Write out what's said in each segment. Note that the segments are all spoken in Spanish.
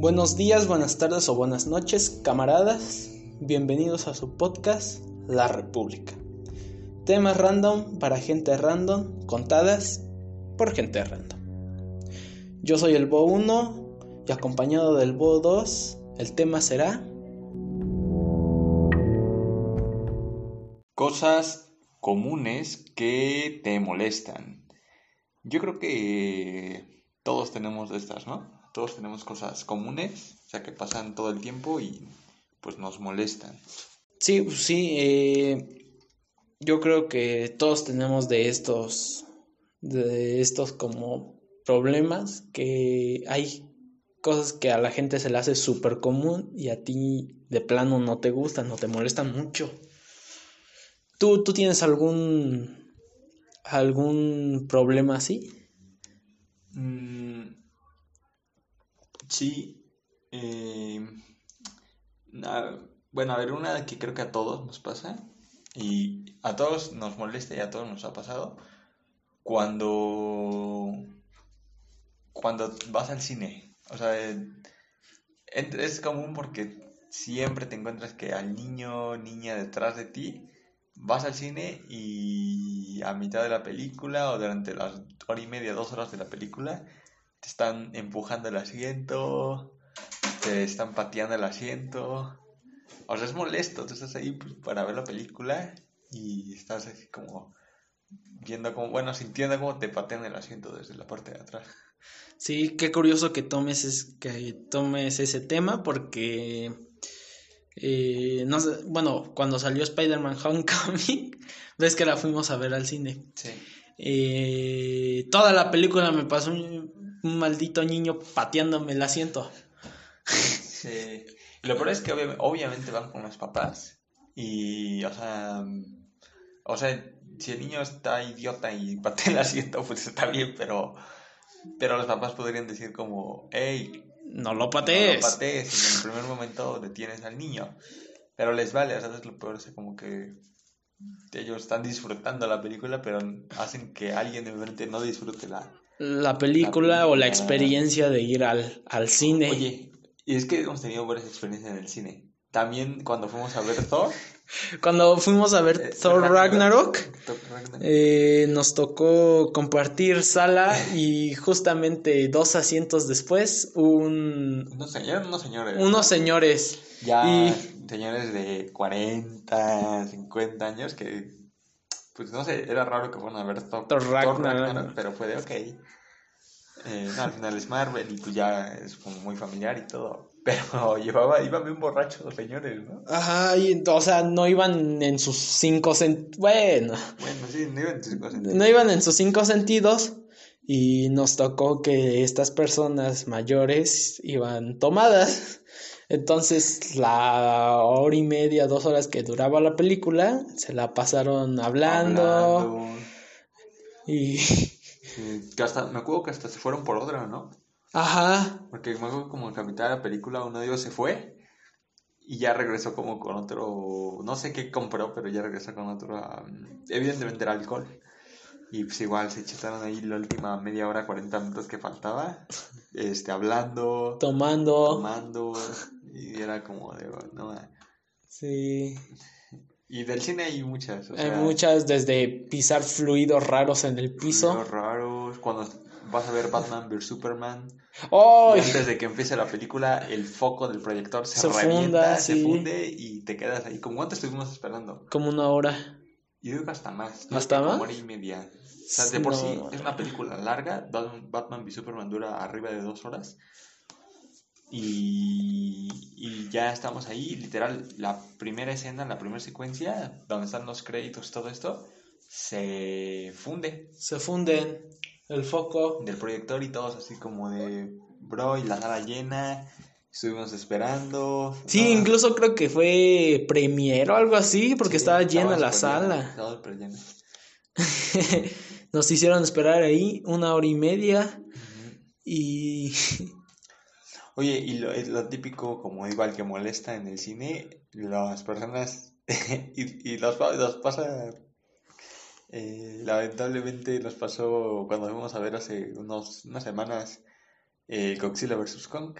Buenos días, buenas tardes o buenas noches, camaradas. Bienvenidos a su podcast La República. Temas random para gente random, contadas por gente random. Yo soy el Bo 1 y acompañado del Bo 2, el tema será Cosas comunes que te molestan. Yo creo que todos tenemos de estas, ¿no? Todos tenemos cosas comunes, o sea, que pasan todo el tiempo y pues nos molestan. Sí, pues sí, eh, yo creo que todos tenemos de estos, de estos como problemas que hay cosas que a la gente se le hace súper común y a ti de plano no te gustan, no te molestan mucho. ¿Tú, tú tienes algún, algún problema así? Mm, sí. Eh, bueno, a ver, una que creo que a todos nos pasa y a todos nos molesta y a todos nos ha pasado cuando cuando vas al cine. O sea, es común porque siempre te encuentras que al niño niña detrás de ti vas al cine y a mitad de la película o durante las hora y media, dos horas de la película, te están empujando el asiento, te están pateando el asiento. O sea, es molesto, tú estás ahí pues, para ver la película y estás así como viendo como, bueno, sintiendo como te patean el asiento desde la parte de atrás. Sí, qué curioso que tomes, es, que tomes ese tema porque eh, no sé, bueno, cuando salió Spider-Man Homecoming, ves que la fuimos a ver al cine. Sí. Eh, toda la película me pasó un, maldito niño pateándome el asiento. Sí. Y lo peor es que obviamente van con los papás y, o sea, o sea, si el niño está idiota y patea el asiento, pues está bien, pero, pero los papás podrían decir como, hey, no lo patees. No lo patees. en el primer momento detienes al niño. Pero les vale, ¿sabes? Lo peor es como que ellos están disfrutando la película, pero hacen que alguien de frente no disfrute la, la película, o la experiencia de ir al, al cine. Oye, y es que hemos tenido varias experiencias en el cine. También cuando fuimos a ver Thor. Cuando fuimos a ver eh, Thor Ragnarok, eh, nos tocó compartir sala y justamente dos asientos después, un... Unos señores, unos señores. Unos señores. Ya, señores de 40, 50 años que, pues no sé, era raro que fueran a ver Thor, Ragnarok, pero fue de ok. Eh, no, al final es Marvel y pues ya es como muy familiar y todo. Pero llevaba, iban bien borrachos los señores, ¿no? Ajá, y, o sea, no iban en sus cinco sentidos. Bueno. Bueno, sí, no iban en sus cinco sentidos. No iban en sus cinco sentidos. Y nos tocó que estas personas mayores iban tomadas. Entonces, la hora y media, dos horas que duraba la película, se la pasaron hablando. Y. que hasta, me acuerdo que hasta se fueron por otra, ¿no? Ajá. Porque luego como en mitad de la película uno de ellos se fue y ya regresó como con otro, no sé qué compró, pero ya regresó con otro, evidentemente era alcohol. Y pues igual se echaron ahí la última media hora, 40 minutos que faltaba, este, hablando. Tomando. Tomando. Y era como de, no. Sí. Y del cine hay muchas. hay muchas, desde pisar fluidos raros en el piso. Fluidos raros, cuando vas a ver Batman vs Superman. ¡Oh! Y antes de que empiece la película, el foco del proyector se, revienta, se funde y te quedas ahí. ¿Cómo cuánto estuvimos esperando? Como una hora. Yo creo que hasta más. ¿Hasta más? Una hora y media. O sea, de por sí es una película larga. Batman v Superman dura arriba de dos horas. Y, y, ya estamos ahí, literal, la primera escena, la primera secuencia, donde están los créditos, todo esto, se funde. Se funden el foco. Del proyector y todos así como de, bro, y la sala llena, estuvimos esperando. Sí, incluso creo que fue premier o algo así, porque estaba llena la sala. Nos hicieron esperar ahí una hora y media y... Oye, y lo, lo típico, como igual que molesta en el cine, las personas, y, y los, los pasa eh, lamentablemente nos pasó cuando fuimos a ver hace unos, unas semanas eh, Godzilla vs. Kong.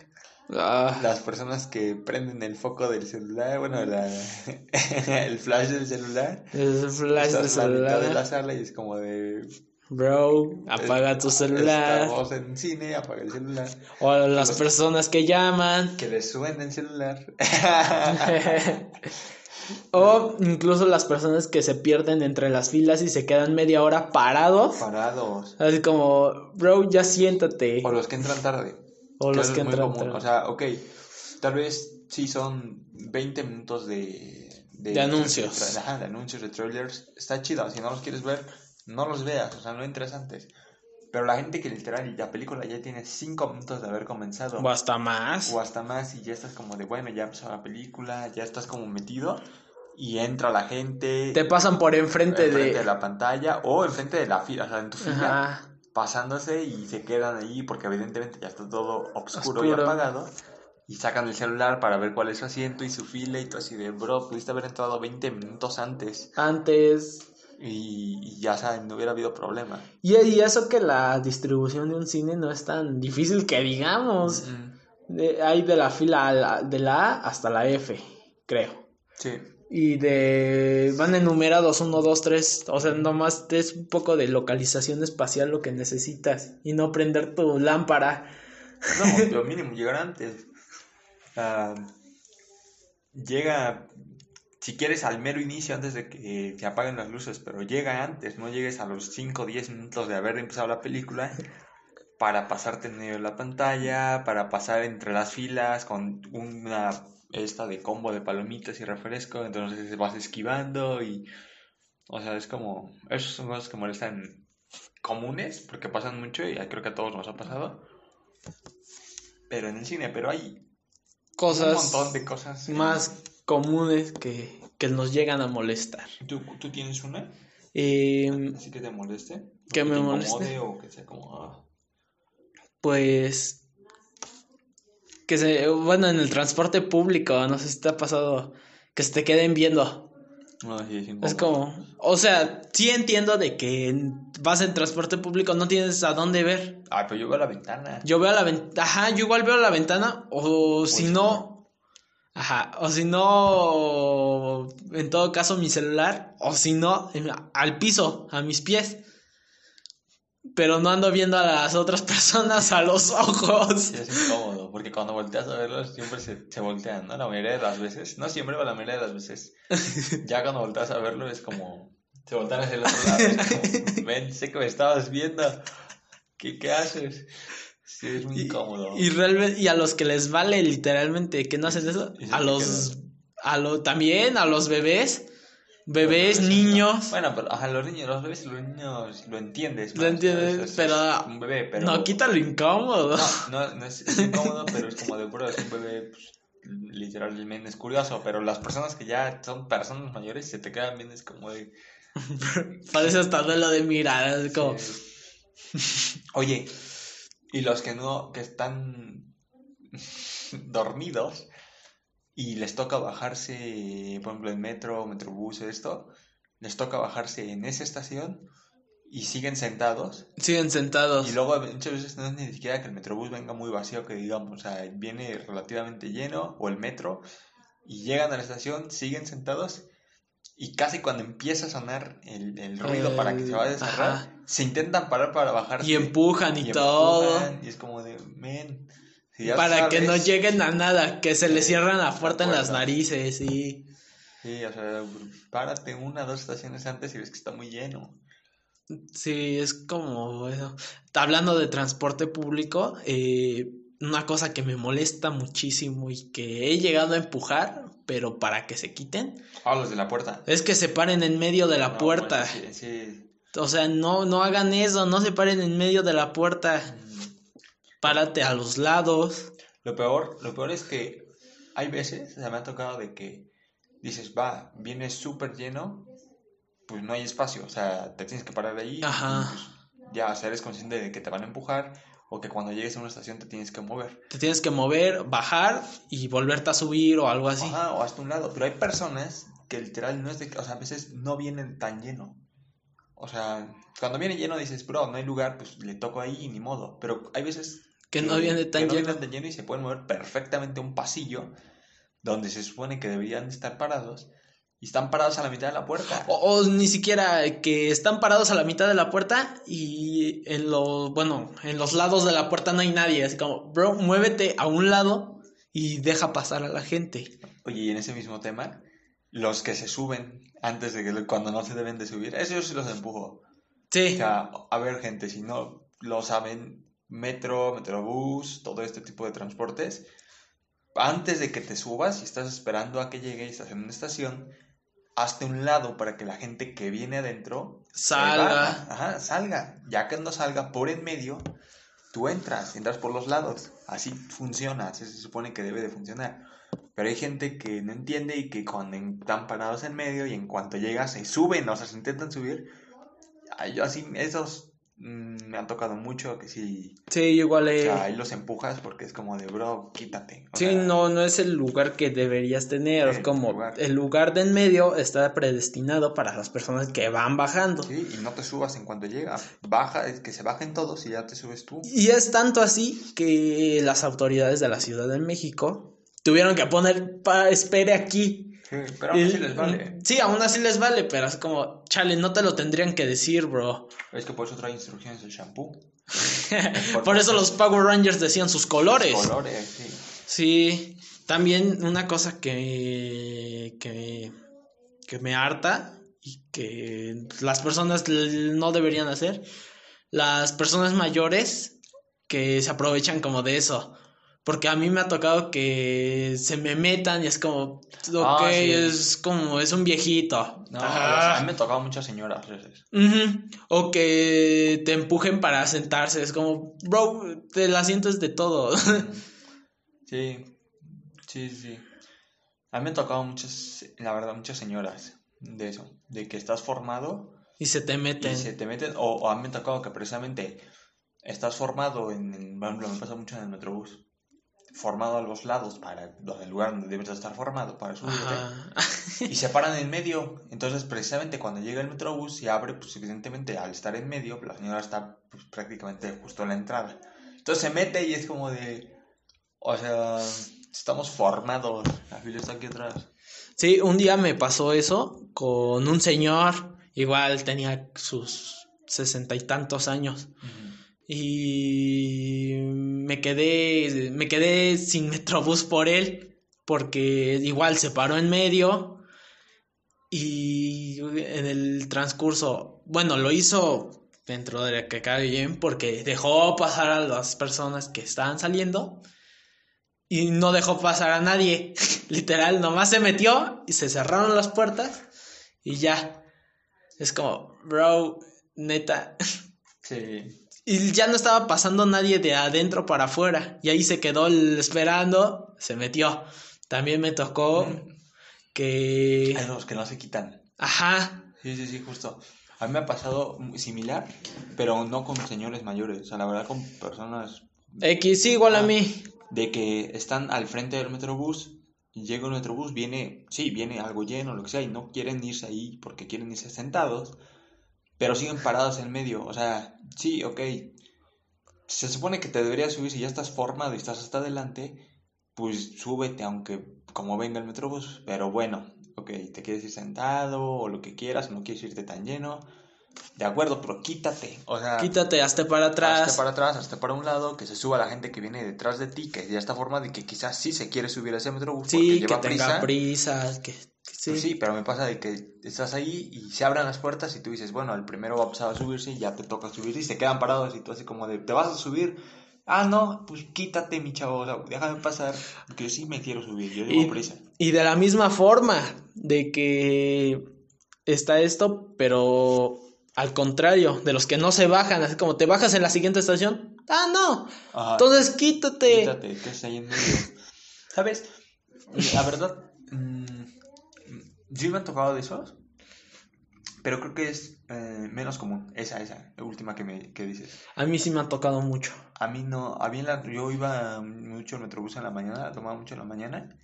Ah, Las personas que prenden el foco del celular, bueno, la, el flash del celular. el flash de Estás a la mitad de la celular. sala y es como de... Bro, apaga tu "Es- celular. Estamos en cine, apaga el celular. O las personas que llaman. Que le suene el celular. o incluso las personas que se pierden entre las filas y se quedan media hora parados. Parados. Así como, bro, ya siéntate. O los que entran tarde. O los que entran común. tarde. O sea, ok, tal vez sí son 20 minutos de... De anuncios. De, ajá, de anuncios, de trailers. Está chido. Si no los quieres ver, no los veas. O sea, no entres antes. Pero la gente que literal la película ya tiene 5 minutos de haber comenzado. O hasta más. o hasta más y ya estás como de, bueno, ya empezó la película, ya estás como metido y entra la gente Te pasan por enfrente enfrente de... de la pantalla o enfrente de la fila, o sea, en tu fila, Ajá. pasándose y se quedan ahí porque evidentemente ya está todo oscuro, y apagado y sacan el celular para ver cuál es su asiento y su fila y tú así de, bro, pudiste haber entrado 20 minutos antes Antes... y, y ya saben, no hubiera habido problema. Y, y eso que la distribución de un cine no es tan difícil que digamos. Mm, De- hay de la fila a la- de la A hasta la F, creo. Sí, Y de... Van enumerados 1, 2, 3. O sea, nomás es un poco de localización espacial lo que necesitas. Y no prender tu lámpara. No, lo mínimo, llegar antes. Ah, llega, si quieres, al mero inicio antes de que se apaguen las luces, pero llega antes, no llegues a los 5 o 10 minutos de haber empezado la película para pasarte en medio de la pantalla, para pasar entre las filas con una esta de combo de palomitas y refresco, entonces vas esquivando y, o sea, es como, esas son cosas que molestan comunes, porque pasan mucho y creo que a todos nos ha pasado pero en el cine, pero hay un Cosas montón de cosas. más comunes que, que nos llegan a molestar. ¿Tú, tú tienes una? Eh, Así que te moleste. Que me te moleste. O que sea como. ah. pues que se bueno en el transporte público no sé si te ha pasado que se te queden viendo No, sí, es como o sea sí entiendo de que vas en transporte público no tienes a dónde ver Ah, pero yo veo la ventana. yo veo la ventana ajá yo igual veo la ventana o si sí. no ajá o si no en todo caso mi celular o si no al piso a mis pies pero no ando viendo a las otras personas a los ojos es incómodo, porque cuando volteas a verlos siempre se, se voltean, ¿no? La mayoría de las veces, no siempre, pero la mayoría de las veces. Ya cuando volteas a verlo es como, se voltean hacia el otro lado, es como, ven, sé que me estabas viendo, ¿qué, qué haces? Sí, es muy Y- incómodo. Y realmente, y a los que les vale literalmente que no hacen eso, Y a los, a lo, también a los bebés, bebés, niños, Bueno, pero ajá, los niños, los bebés, los niños lo entiendes. Lo entiendes, pero- es un bebé, pero. no quita lo incómodo. No, no, no es, es incómodo, pero es como de bro, es un bebé, pues, literalmente es curioso, pero las personas que ya son personas mayores se te quedan bien, es como de. Parece hasta duelo de miradas, es como, sí. Oye, y los que no, que están dormidos y les toca bajarse, por ejemplo, en metro, metrobús, esto, les toca bajarse en esa estación y siguen sentados. siguen sentados. Y luego muchas veces no es ni siquiera que el metrobús venga muy vacío, que digamos, o sea, viene relativamente lleno, o el metro, y llegan a la estación, siguen sentados, y casi cuando empieza a sonar el, el ruido para que se vaya a cerrar, Ajá. Se intentan parar para bajarse. Y empujan y, y todo. empujan, y es como de, men, si Para que no sabes". lleguen a nada, que se les cierran la puerta en las narices y... Sí, o sea, párate una o dos estaciones antes y ves que está muy lleno. Sí, es como eso. Hablando de transporte público, eh, una cosa que me molesta muchísimo y que he llegado a empujar, pero para que se quiten, Ah, los de la puerta. es que se paren en medio de la No, puerta. bueno, sí, sí. O sea, no, no hagan eso, no se paren en medio de la puerta. Párate a los lados. Lo peor, lo peor es que hay veces, o sea, me ha tocado de que dices, va, viene súper lleno, pues no hay espacio, o sea, te tienes que parar ahí. Ajá. y, pues, ya, o sea, eres consciente de que te van a empujar o que cuando llegues a una estación te tienes que mover. Te tienes que mover, bajar y volverte a subir o algo así. Ajá, o hasta un lado. Pero hay personas que literal no es de, o sea, a veces no vienen tan lleno. O sea, cuando viene lleno dices, bro, no hay lugar, pues le toco ahí, ni modo. Pero hay veces Que no viene tan que no lleno. viene tan lleno y se pueden mover perfectamente un pasillo donde se supone que deberían estar parados y están parados a la mitad de la puerta. O, o ni siquiera que están parados a la mitad de la puerta y en los, bueno, en los lados de la puerta no hay nadie. Así como, bro, muévete a un lado y deja pasar a la gente. Oye, y en ese mismo tema, los que se suben antes de que cuando no se deben de subir, eso yo sí los empujo. O Sí, sea, a ver, gente, si no lo saben, metro, metrobús, todo este tipo de transportes, antes de que te subas y estás esperando a que llegue y estás en una estación, hazte un lado para que la gente que viene adentro Salga. Ajá, salga. Ya que no salga por en medio, tú entras, entras por los lados. Así funciona, así se supone que debe de funcionar. Pero hay gente que no entiende y que cuando están parados en medio y en cuanto llega se suben, o sea, se intentan subir. Ay, yo así, esos mm, me han tocado mucho que sí. sí, igual. O eh, sea, ahí los empujas porque es como de, bro, quítate. O Sí, sea, no, no es el lugar que deberías tener. Es como lugar. el lugar de en medio está predestinado para las personas que van bajando. Sí, y no te subas en cuanto llega. Baja, es que se bajen todos y ya te subes tú. Y es tanto así que las autoridades de la Ciudad de México tuvieron que poner pa, espere aquí. Sí, pero aún así les vale. Sí, aún así les vale, pero es como, chale, no te lo tendrían que decir, bro. Es que por eso trae instrucciones el shampoo. Por eso los Power Rangers decían sus colores. Colores, sí. Sí, también una cosa que, que, que me harta y que las personas no deberían hacer, las personas mayores que se aprovechan como de eso. Porque a mí me ha tocado que se me metan y es como, ok, Ah, sí. es como, es un viejito. No, Ah. a mí me tocado muchas señoras veces. Ujú. O que te empujen para sentarse. Es como, bro, el asiento es de todo. Sí, sí, sí. A mí me han tocado muchas, la verdad, muchas señoras de eso, de que estás formado y se te y meten. se te meten, o, o a mí me ha tocado que precisamente estás formado en, en- por ejemplo, me pasa mucho en el metrobús, formado a los lados para donde el lugar donde debes de estar formado para subirte, Ajá. y se paran en medio. Entonces, precisamente cuando llega el metrobús y abre, pues evidentemente al estar en medio, la señora está pues, prácticamente justo en la entrada. Entonces se mete y es como de, o sea, estamos formados, la fila está aquí atrás. Sí, un día me pasó eso con un señor, igual tenía sus sesenta y tantos años. Y me quedé, me quedé sin metrobús por él, porque igual se paró en medio y en el transcurso, bueno, lo hizo dentro de lo que cabe bien, porque dejó pasar a las personas que estaban saliendo y no dejó pasar a nadie, literal, nomás se metió y se cerraron las puertas y ya. Es como, bro, neta, Sí. Y ya no estaba pasando nadie de adentro para afuera. Y ahí se quedó el esperando, se metió. También me tocó que... Hay los que no se quitan. Ajá. Sí, sí, sí, justo. A mí me ha pasado similar, pero no con señores mayores, o sea, la verdad con personas X, igual a Ah. mí. de que están al frente del metrobús, llega el metrobús, viene, sí, viene algo lleno, lo que sea, y no quieren irse ahí porque quieren irse sentados, pero siguen parados en medio, o sea, sí, ok, se supone que te deberías subir si ya estás formado y estás hasta adelante, pues súbete aunque como venga el metrobús, pero bueno, ok, te quieres ir sentado o lo que quieras, no quieres irte tan lleno, de acuerdo, pero quítate, o sea... Quítate, hazte para atrás. Hazte para atrás, hazte para un lado, que se suba la gente que viene detrás de ti, que ya está formada y que quizás sí se quiere subir a ese metrobús porque Sí, que lleva tenga prisa. prisa. Que, que sí. Pues sí, pero me pasa de que estás ahí y se abran las puertas y tú dices, bueno, el primero va a pasar a subirse y ya te toca subir y se quedan parados y tú así como de, ¿te vas a subir? Ah, no, pues quítate, mi chavo, o sea, déjame pasar, porque yo sí me quiero subir, yo llevo Y- prisa. Y de la misma forma de que está esto, pero al contrario, de los que no se bajan, así como te bajas en la siguiente estación. Ah, no. Ajá, Entonces quítate. quítate, que está ahí en medio. ¿Sabes? La verdad, mm, sí me han tocado de esos, pero creo que es eh, menos común. Esa, esa, la última que, me, que dices. A mí sí me ha tocado mucho. A mí no, a mí en la, yo iba mucho en metrobús en la mañana, la tomaba mucho en la mañana,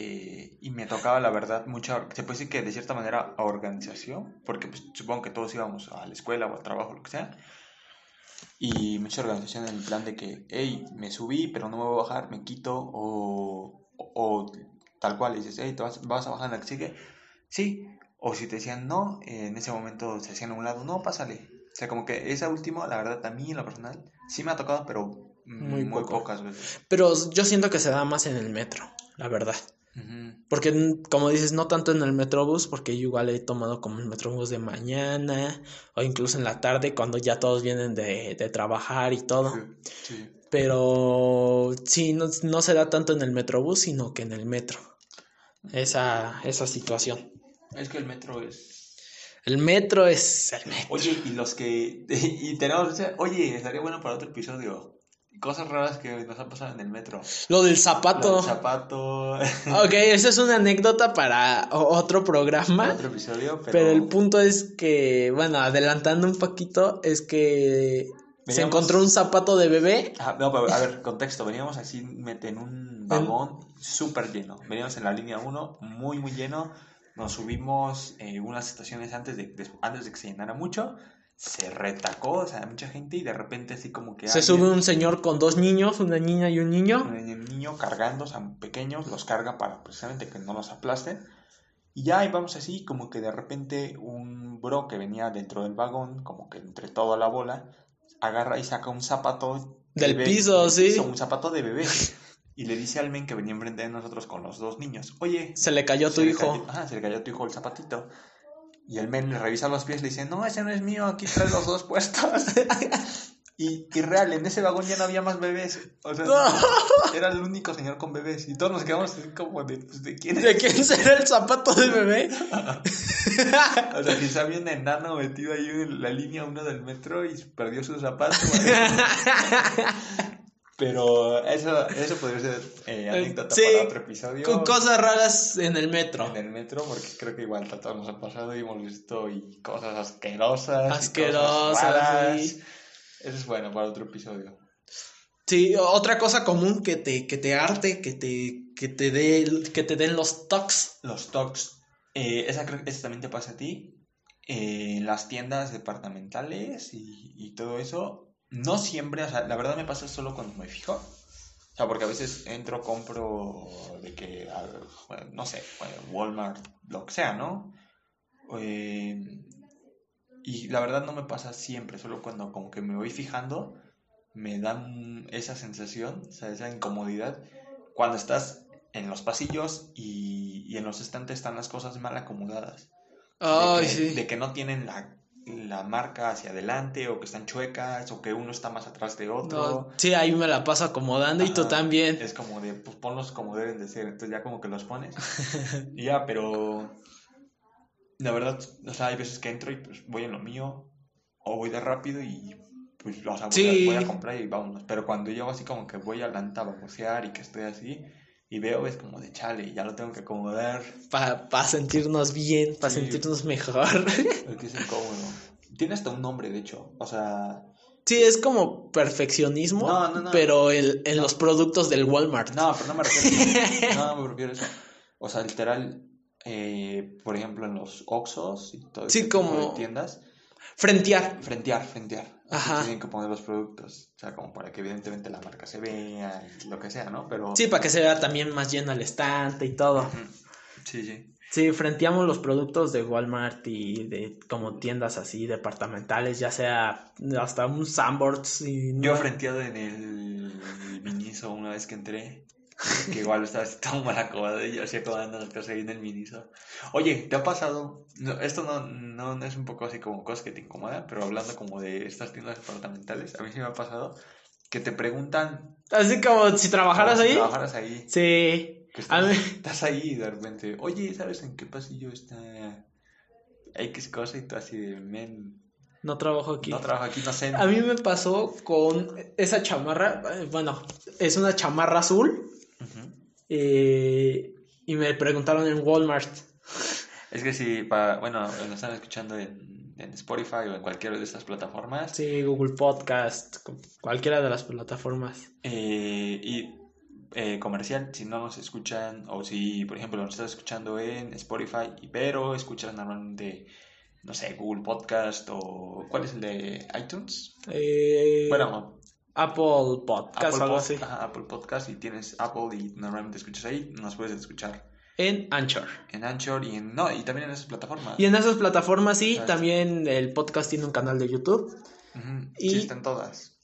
eh, y me tocaba, la verdad, mucha, se puede decir que de cierta manera organización, porque pues, supongo que todos íbamos a la escuela o al trabajo, lo que sea. Y mucha organización en el plan de que, hey, me subí, pero no me voy a bajar, me quito, o, o, o tal cual, y dices, hey, ¿te vas, vas a bajar en la que sigue? Sí, o si te decían no, en ese momento se hacían a un lado, no, pásale. O sea, como que esa última, la verdad, a mí en lo personal, sí me ha tocado, pero mm, Muy muy, pocas veces. Pero yo siento que se da más en el metro, la verdad. Porque, mm, como dices, no tanto en el metrobús, porque yo igual he tomado como el metrobús de mañana o incluso en la tarde cuando ya todos vienen de, de trabajar y todo. Sí, sí. Pero sí, no, no se da tanto en el metrobús, sino que en el metro. Esa, esa situación. Es que el metro es... El metro es el metro. Oye, y los que... Y tenemos... Oye, estaría bueno para otro episodio. Cosas raras que nos han pasado en el metro. Lo del Lo zapato. del zapato... Ok, esa es una anécdota para otro programa. otro episodio, pero... Pero el punto es que, bueno, adelantando un poquito, es que se encontró un zapato de bebé. Ah, no, pero a ver, contexto. Veníamos así en un vagón súper lleno. Veníamos en la línea 1, muy, muy lleno. Nos subimos eh, unas estaciones antes de, de- antes de que se llenara mucho. Se retacó, o sea, mucha gente y de repente así como que Se alguien- sube un señor con dos niños, una niña y un niño. un niño cargando, o sea, pequeños, los carga para precisamente que no los aplasten. Y ya ahí vamos así, como que de repente un bro que venía dentro del vagón, como que entre toda la bola, agarra y saca un zapato Del bebé- piso, del sí. piso, un zapato de bebé. Y le dice al men que venía enfrente de nosotros con los dos niños, oye, Se le cayó a tu hijo. cayó- ajá, se le cayó a tu hijo el zapatito. Y el men le revisa los pies y le dice, no, ese no es mío, aquí traes los dos puestos. y, y real, en ese vagón ya no había más bebés. O sea, era el único señor con bebés. Y todos nos quedamos así como de, pues, ¿de quién es? ¿De quién será el zapato de bebé? O sea, quizá había un enano metido ahí en la línea 1 del metro y perdió su zapato. Pero eso, eso podría ser eh, anécdota Sí, para otro episodio. Con cosas raras en el metro. en el metro, porque creo que igual todos nos ha pasado y hemos visto y cosas asquerosas. Asquerosas, cosas raras. sí. Eso es bueno para otro episodio. Sí, otra cosa común que te, que te arte, que te, que te dé, que te den los tocs. Los tocs. Eh, esa creo que esa también te pasa a ti. Eh, las tiendas departamentales y, y todo eso. No siempre, o sea, la verdad me pasa solo cuando me fijo. O sea, porque a veces entro, compro de que, a bueno, no sé, Walmart, lo que sea, ¿no? Eh, y la verdad no me pasa siempre, solo cuando como que me voy fijando, me dan esa sensación, o sea, esa incomodidad, cuando estás en los pasillos y, y en los estantes están las cosas mal acomodadas. Ay, de, que, sí. de que no tienen la, la marca hacia adelante o que están chuecas o que uno está más atrás de otro. No, sí, ahí me la paso acomodando y tú también. Es como de, pues ponlos como deben de ser, entonces ya como que los pones. y ya, pero la verdad, o sea, hay veces que entro y pues voy en lo mío o voy de rápido y pues, o sea, voy, Sí. a, voy a comprar y vámonos. Pero cuando llego así como que voy a la a babosear y que estoy así y veo, es como de chale, ya lo tengo que acomodar Para sentirnos bien, para Sí. sentirnos mejor. porque es incómodo. Tiene hasta un nombre, de hecho, o sea, Sí, es como perfeccionismo, No, no, no. pero el- en los productos del Walmart. No, pero no me refiero. no, me refiero a eso. O sea, literal, eh, por ejemplo, en los Oxxos y todo Sí, como- de tiendas, Frentear. frentear, frentear. Ajá. Tienen que poner los productos. O sea, como para que evidentemente la marca se vea y lo que sea, ¿no? Pero. Sí, para que se vea también más lleno el estante y todo. Sí, sí. Sí, frenteamos los productos de Walmart y de como tiendas así departamentales, ya sea hasta un Sanborns y Yo frenteado en el Miniso una vez que entré. Que igual así todo mal acomodado y yo así acomodando las cosas ahí en el Miniso. Oye, ¿te ha pasado? No, esto no, no, no es un poco así como cosas que te incomodan, pero hablando como de estas tiendas departamentales, a mí sí me ha pasado que te preguntan. Así como si trabajaras como si ahí. trabajaras ahí. Sí. Que estás, estás ahí y de repente, oye, ¿sabes en qué pasillo está X cosa? Y tú así de, men, No trabajo aquí. no trabajo aquí, no sé. A mí me pasó con esa chamarra, eh, bueno, es una chamarra azul Eh, y me preguntaron en Walmart. Es que si, para, bueno, nos están escuchando en, en Spotify o en cualquiera de estas plataformas, Sí, Google Podcast, cu- cualquiera de las plataformas. eh, y eh, comercial, si no nos escuchan, o si, por ejemplo, nos estás escuchando en Spotify, pero escuchas normalmente no sé, Google Podcast o... ¿Cuál es el de iTunes? Eh, Bueno, Apple Podcast, Apple, algo así. ajá, Apple Podcast y tienes Apple y normalmente escuchas ahí, nos puedes escuchar En Anchor. en Anchor y en... No, y también en esas plataformas. Y en esas plataformas sí, también el podcast tiene un canal de YouTube y- Sí, están todas.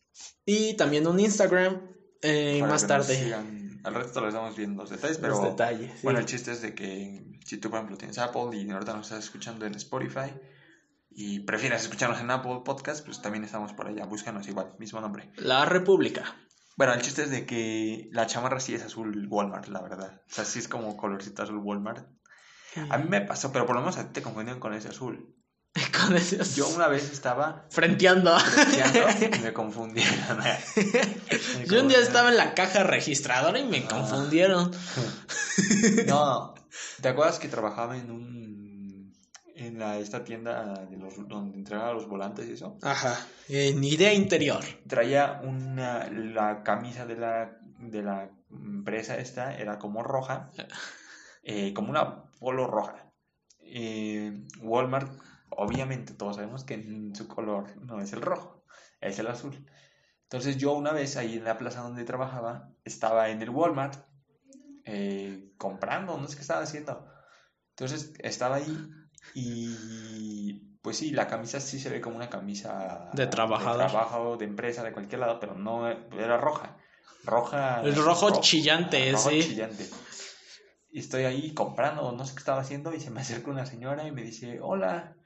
y también un Instagram. eh, más que nos tarde sigan. Al resto les damos bien los detalles, pero... los detalles. sí. Bueno, el chiste es de que si tú, por ejemplo, tienes Apple y ahorita nos estás escuchando en Spotify y prefieres escucharnos en Apple Podcast, pues también estamos por allá. Búscanos igual, mismo nombre. La República. Bueno, el chiste es de que la chamarra sí es azul Walmart, la verdad. O sea, sí es como colorcito azul Walmart. A mí me pasó, pero por lo menos a ti te confundieron con ese azul. Con esos- Yo una vez estaba Frenteando. frenteando y me confundieron. Me Yo un día estaba en la caja registradora y me Ah. confundieron. No, ¿te acuerdas que trabajaba en un en la esta tienda de los donde entregaba los volantes y eso? Ajá. En idea interior. Traía una la camisa de la de la empresa esta era como roja, eh, como una polo roja. Eh, Walmart, obviamente todos sabemos que su color no es el rojo, es el azul. Entonces yo una vez ahí en la plaza donde trabajaba estaba en el Walmart eh, comprando, no sé qué estaba haciendo. Entonces estaba ahí y pues sí, la camisa sí se ve como una camisa De trabajador. de trabajo, de empresa, de cualquier lado, pero no era roja. Roja. El rojo rojo, chillante, rojo sí. chillante. Y estoy ahí comprando, no sé qué estaba haciendo, y se me acerca una señora y me dice, hola.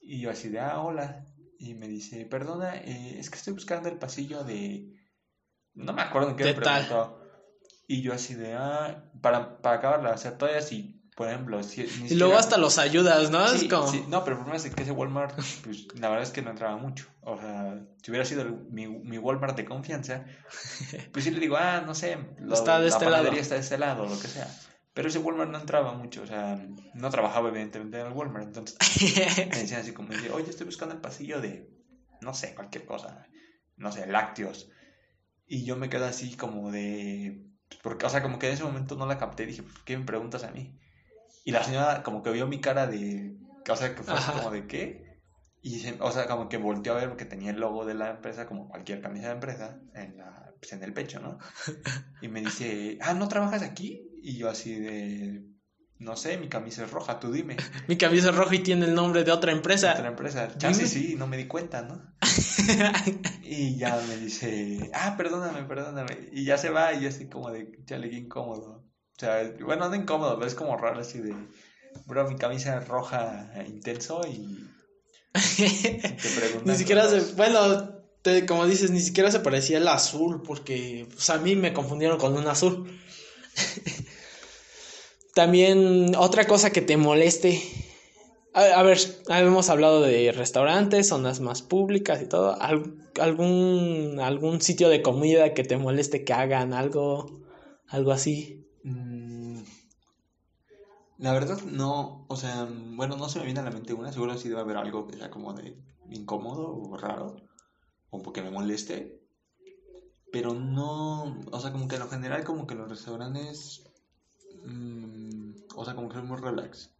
Y yo así de, ah, hola. Y me dice, perdona, eh, es que estoy buscando el pasillo de... No me acuerdo en qué me preguntó. Y yo así de, ah, para, para acabarla, o sea, todavía si, por ejemplo, si... ni Y luego hasta los ayudas, ¿no? Sí, es como. sí, no, pero el problema es que ese Walmart, pues la verdad es que no entraba mucho. O sea, si hubiera sido el- mi, mi Walmart de confianza, pues sí le digo, ah, no sé, lo- Está de la este lado. está de este lado, lo que sea. Pero ese Walmart no entraba mucho, o sea, no trabajaba evidentemente en el Walmart. Entonces me decían así como, oye, estoy buscando el pasillo de, no sé, cualquier cosa, no sé, lácteos. Y yo me quedo así como de, porque, o sea, como que en ese momento no la capté, dije, ¿por qué me preguntas a mí? Y la señora como que vio mi cara de, o sea, que fue así como de, ¿qué? Y, se- o sea, como que volteó a ver porque tenía el logo de la empresa, como cualquier camisa de empresa, en, la, pues, en el pecho, ¿no? Y me dice, ah, ¿no trabajas aquí? Y yo así de, no sé, mi camisa es roja, tú dime. Mi camisa es roja y tiene el nombre de otra Otra empresa. empresa, chance sí, no me di cuenta, ¿no? Y ya me dice, ah, perdóname, perdóname. Y ya se va y yo así como de, chale, qué incómodo. O sea, bueno, no incómodo, pero es como raro así de, bro, mi camisa es roja eh, intenso y te preguntan. ni siquiera se. Bueno, te- como dices, ni siquiera se parecía el azul, porque pues, a mí me confundieron con un azul. También otra cosa que te moleste. A, a ver, habíamos hablado de restaurantes, zonas más públicas y todo. Al- algún, algún sitio de comida que te moleste que hagan algo, algo así. Mm, La verdad, no, o sea, bueno, no se me viene a la mente una, seguro sí debe haber algo que sea como de incómodo o raro, o que me moleste, pero no, o sea, como que en lo general, como que los restaurantes, mm, o sea, como que son muy relax.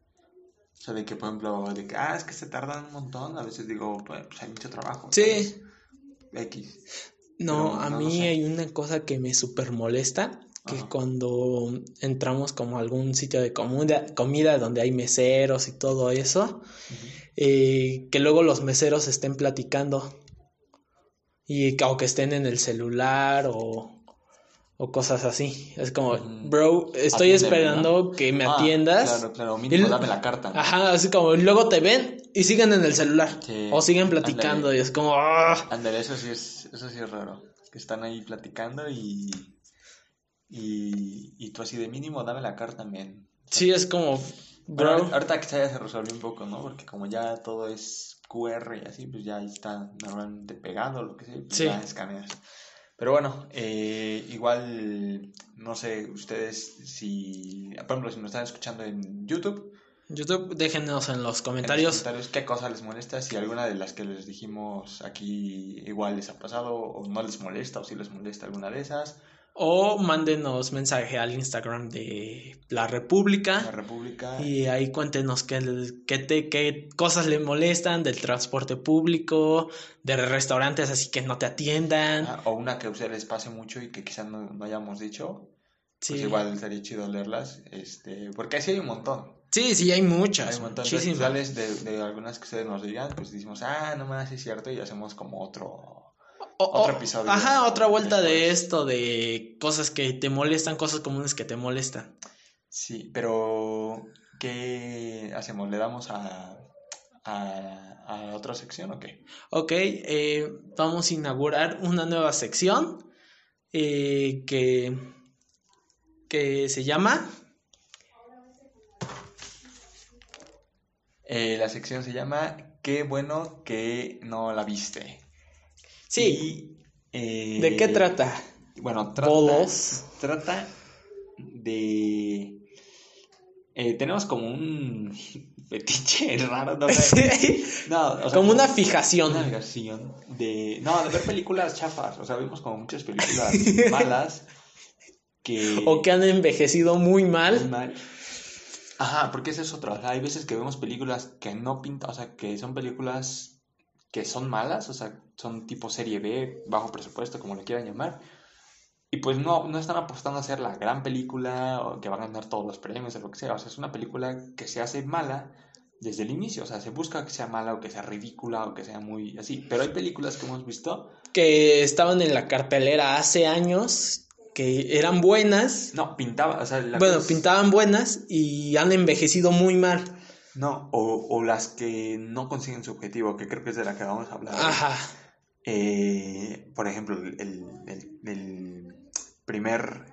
O sea, de que, por ejemplo, de que, ah, es que se tardan un montón, a veces digo, pues, hay mucho trabajo. Sí. X. No, Pero a no, mí no sé. hay una cosa que me súper molesta, que Ajá. cuando entramos como a algún sitio de comida, comida donde hay meseros y todo eso, eh, que luego los meseros estén platicando y o que estén en el celular o, o cosas así. Es como, Ujú. bro, estoy Atiéndeme, esperando que me Ah, atiendas. Claro, claro, mínimo dame la carta. ¿no? Ajá, así como luego te ven y siguen en el celular Sí, o siguen platicando y es como, "Ah". Ándale, eso sí es, eso sí es raro. Que están ahí platicando y, y, y tú así de mínimo, dame la carta también. sí, es como, Bueno, bro. ahorita- ahorita que ya se resolvió un poco, ¿no? Porque como ya todo es QR y así, pues ya está normalmente pegado, lo que sea, pues Sí. ya escaneas. Pero bueno, eh, igual, no sé, ustedes si, por ejemplo, si me están escuchando en YouTube, YouTube, déjenos en los en los comentarios. comentarios qué cosa les molesta, si alguna de las que les dijimos aquí igual les ha pasado o no les molesta o si les molesta alguna de esas. O mándenos mensaje al Instagram de La República. La República. Y ahí cuéntenos qué, qué, te, qué cosas le molestan del transporte público, de restaurantes así que no te atiendan. Ah, o una que a ustedes les pase mucho y que quizás no, no hayamos dicho. Sí. Pues igual sería chido leerlas. Este, porque así hay un montón. Sí, sí, hay muchas. Hay un montón de muchísimas. sales de, de algunas que ustedes nos digan, pues decimos, ah, no más, es cierto, y hacemos como otro. O- Otro episodio Ajá, otra vuelta de esto, de cosas que te molestan, cosas comunes que te molestan. Sí, pero ¿qué hacemos? ¿Le damos a, a, a otra sección o qué? Ok, eh, vamos a inaugurar una nueva sección eh, que, que se llama... Eh, la sección se llama Qué bueno que no la viste. Sí, Y, eh, ¿de qué trata? Bueno, trata, Bolos. trata de... eh, tenemos como un fetiche raro, ¿no? Sí, No, o sea, Como una fijación. Una fijación de... No, de ver películas chafas. O sea, vimos como muchas películas malas que... O que han envejecido muy muy mal. mal. Ajá, porque ese es otro. O sea, hay veces que vemos películas que no pintan, o sea, que son películas que son malas, o sea, son tipo serie B, bajo presupuesto, como le quieran llamar. Y pues no, no están apostando a hacer la gran película o que van a ganar todos los premios o lo que sea. O sea, es una película que se hace mala desde el inicio. O sea, se busca que sea mala o que sea ridícula o que sea muy así. Pero hay películas que hemos visto. Que estaban en la cartelera hace años. Que eran buenas. No, pintaba, o sea, la Bueno, cosa pintaban buenas y han envejecido muy mal. No, o, o las que no consiguen su objetivo, que creo que es de la que vamos a hablar. Ajá. Eh, por ejemplo, el, el- el primer,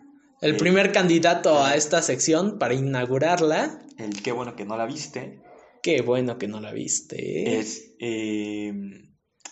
El Eh, primer candidato a esta sección para inaugurarla. el qué bueno que no la viste, Qué bueno que no la viste. es eh,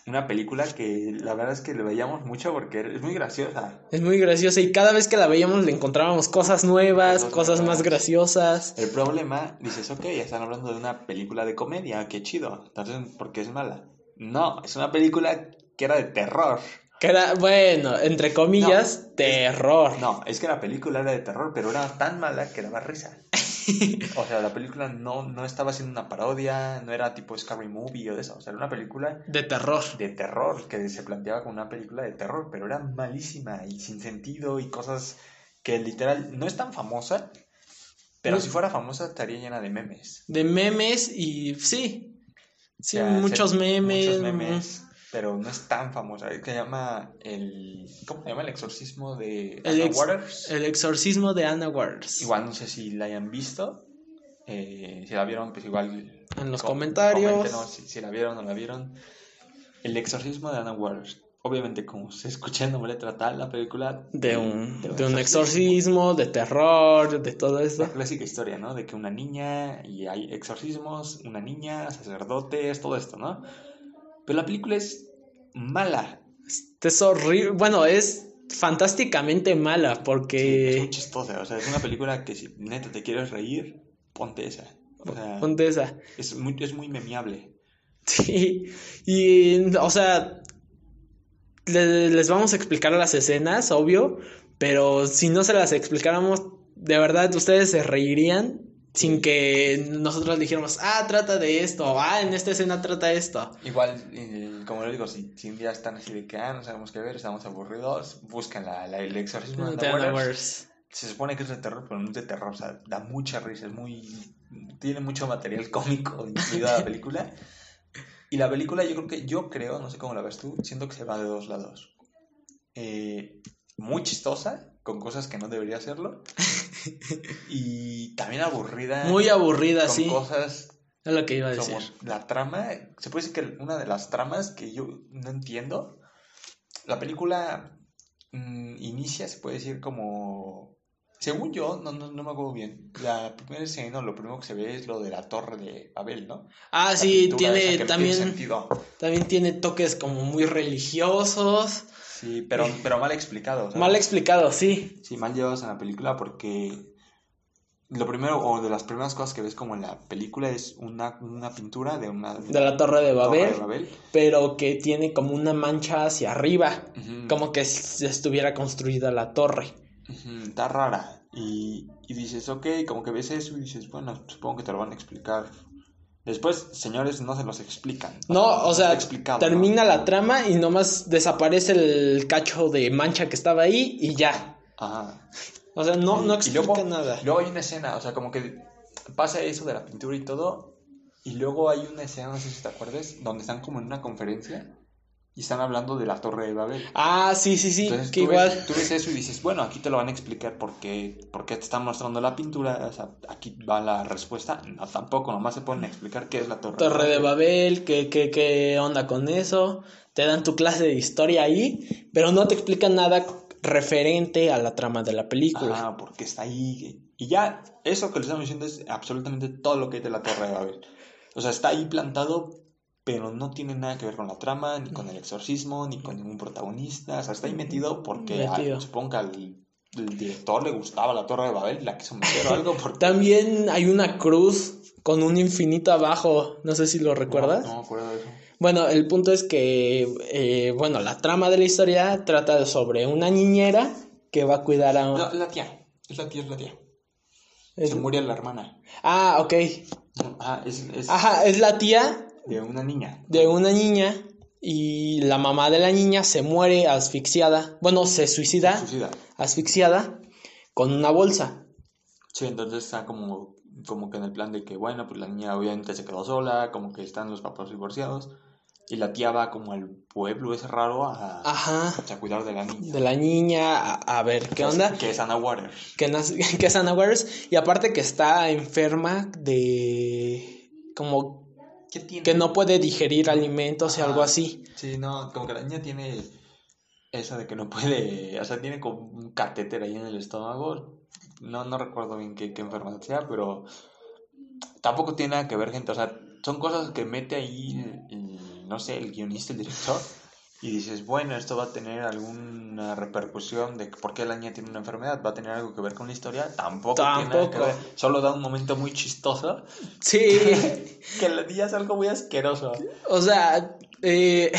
una película que la verdad es que le veíamos mucho porque es muy graciosa. Es muy graciosa y cada vez que la veíamos le encontrábamos cosas nuevas, Cosas cosas más graciosas. El problema, dices, ok, ya están hablando de una película de comedia, qué chido, entonces, ¿por qué es mala? No, es una película que era de terror. Que era, bueno, entre comillas, terror. No, es que la película era de terror, pero era tan mala que daba risa. O sea, la película no, no estaba haciendo una parodia, no era tipo Scary Movie o de eso. O sea, era una película De terror. de terror que se planteaba como una película de terror, pero era malísima y sin sentido y cosas que literal no es tan famosa, pero No. si fuera famosa estaría llena de memes. De memes y sí. Sí, O sea, muchos se- memes. Muchos memes, pero no es tan famosa. Se llama el. ¿Cómo se llama? El exorcismo de El, Anna ex- Waters. el exorcismo de Anna Waters. Igual no sé si la hayan visto. Eh, si la vieron, pues igual. En los com- comentarios. si, si la vieron o no la vieron. El exorcismo de Anna Waters. Obviamente, como se escucha el nombre, trata la película De un, de un exorcismo, de terror, de todo La esto. clásica historia, ¿no? De que una niña y hay exorcismos, una niña, sacerdotes, todo esto, ¿no? Pero la película es mala. Es horrible. Bueno, es fantásticamente mala Sí, es porque... muy chistosa. O sea, es una película que si neta te quieres reír, ponte esa. O sea, Ponte esa. es muy, es muy memeable. Sí, y, o sea, le- les vamos a explicar las escenas, obvio, pero si no se las explicáramos, de verdad ustedes se reirían sin que nosotros dijéramos, ah, trata de esto, ah, en esta escena trata esto. Igual, eh, como lo digo, si, si un día están así de que, ah, no sabemos qué ver, estamos aburridos, buscan la, la- el exorcismo de Waters. Waters. Se supone que es de terror, pero no es de terror, o sea, da mucha risa, es muy... Tiene mucho material cómico incluido a la película. Y la película yo creo que, yo creo, no sé cómo la ves tú, siento que se va de dos lados. Eh, muy chistosa, con cosas que no debería serlo. Y también aburrida. Muy aburrida, con sí, cosas es lo que iba a como decir. la trama, se puede decir que una de las tramas que yo no entiendo, la película mm, inicia, se puede decir como, según yo, no, no, no me acuerdo bien, la primera escena, lo primero que se ve es lo de la torre de Babel, ¿no? Ah, La sí, tiene también, sentido. también tiene toques como muy religiosos, Sí, pero, pero mal explicado. ¿sabes? mal explicado, sí. Sí, mal llevados en la película porque lo primero, o de las primeras cosas que ves como en la película es una, una pintura de una... De la torre de torre Babel, de Babel. pero que tiene como una mancha hacia arriba. Como que si estuviera construida la torre. Está rara. Y, y dices, ok, como que ves eso y dices, bueno, supongo que te lo van a explicar. Después, señores, no se los explican. No, o sea, termina la trama y nomás desaparece el cacho de mancha que estaba ahí y ya. Ajá. O sea, no, no Y explica luego, nada. Luego hay una escena, o sea, como que pasa eso de la pintura y todo. Y luego hay una escena, no sé si te acuerdas, donde están como en una conferencia y están hablando de la Torre de Babel. Ah, sí, sí, sí, Entonces que tú, igual. ves, tú ves eso y dices, bueno, aquí te lo van a explicar por qué, por qué te están mostrando la pintura, o sea, aquí va la respuesta. No, tampoco, nomás se ponen a explicar qué es la Torre, Torre de Babel, ¿qué, qué, qué onda con eso? Te dan tu clase de historia ahí, pero no te explican nada referente a la trama de la película. Ah, porque está ahí. Y ya, eso que les estamos diciendo es absolutamente todo lo que hay de la Torre de Babel. O sea, está ahí plantado, pero no tiene nada que ver con la trama, ni con el exorcismo, ni con ningún protagonista. O sea, está ahí metido porque Metido. al- supongo que al, al director le gustaba la Torre de Babel y la quiso meter o algo. Porque... También hay una cruz con un infinito abajo, no sé si lo recuerdas. No, no me acuerdo de eso. Bueno, el punto es que, eh, bueno, la trama de la historia trata sobre una niñera que va a cuidar a... No, la tía. Es la tía, es la tía. es- Se murió la hermana. Ah, ok. Ah, es, es Ajá, es la tía de una niña. de una niña y la mamá de la niña se muere asfixiada, bueno, se suicida Suicida. asfixiada con una bolsa. Sí, entonces está como, como que en el plan de que, bueno, pues la niña obviamente se quedó sola, como que están los papás divorciados, y la tía va como al pueblo ese raro a, Ajá, a cuidar de la niña. de la niña, a, a ver qué onda, Que es Anna Waters. que, que es Anna Waters, y aparte que está enferma de... como ¿Qué tiene? que no puede digerir alimentos y algo así. Sí, no, como que la niña tiene eso de que no puede, o sea, tiene como un catéter ahí en el estómago. No, no recuerdo bien qué, qué enfermedad sea, pero tampoco tiene nada que ver, gente. O sea, son cosas que mete ahí, el- el- no sé, el guionista, el director, y dices, bueno, esto va a tener alguna repercusión de por qué la niña tiene una enfermedad, va a tener algo que ver con la historia. Tampoco, tiene nada que Tampoco. ver. Solo da un momento muy chistoso Sí, que la niña es algo muy asqueroso. o sea, eh,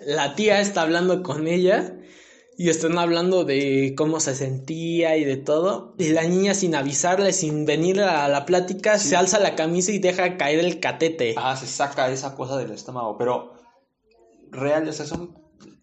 la tía está hablando con ella y están hablando de cómo se sentía y de todo. Y la niña sin avisarle, sin venir a la plática, Sí. se alza la camisa y deja caer el catete. Ah, se saca esa cosa del estómago, pero real, o sea,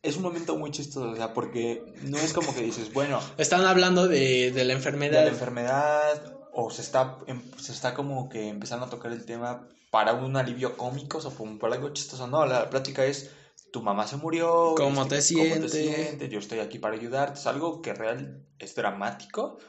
es un momento muy chistoso, o sea, porque no es como que dices, bueno, Están hablando de, de la de la enfermedad. enfermedad, o se está, em- se está como que empezando a tocar el tema para un alivio cómico, o como para algo chistoso, no, la plática es, tu mamá se murió, ¿Cómo este, te sientes? Yo estoy aquí para ayudarte, es algo que real es dramático.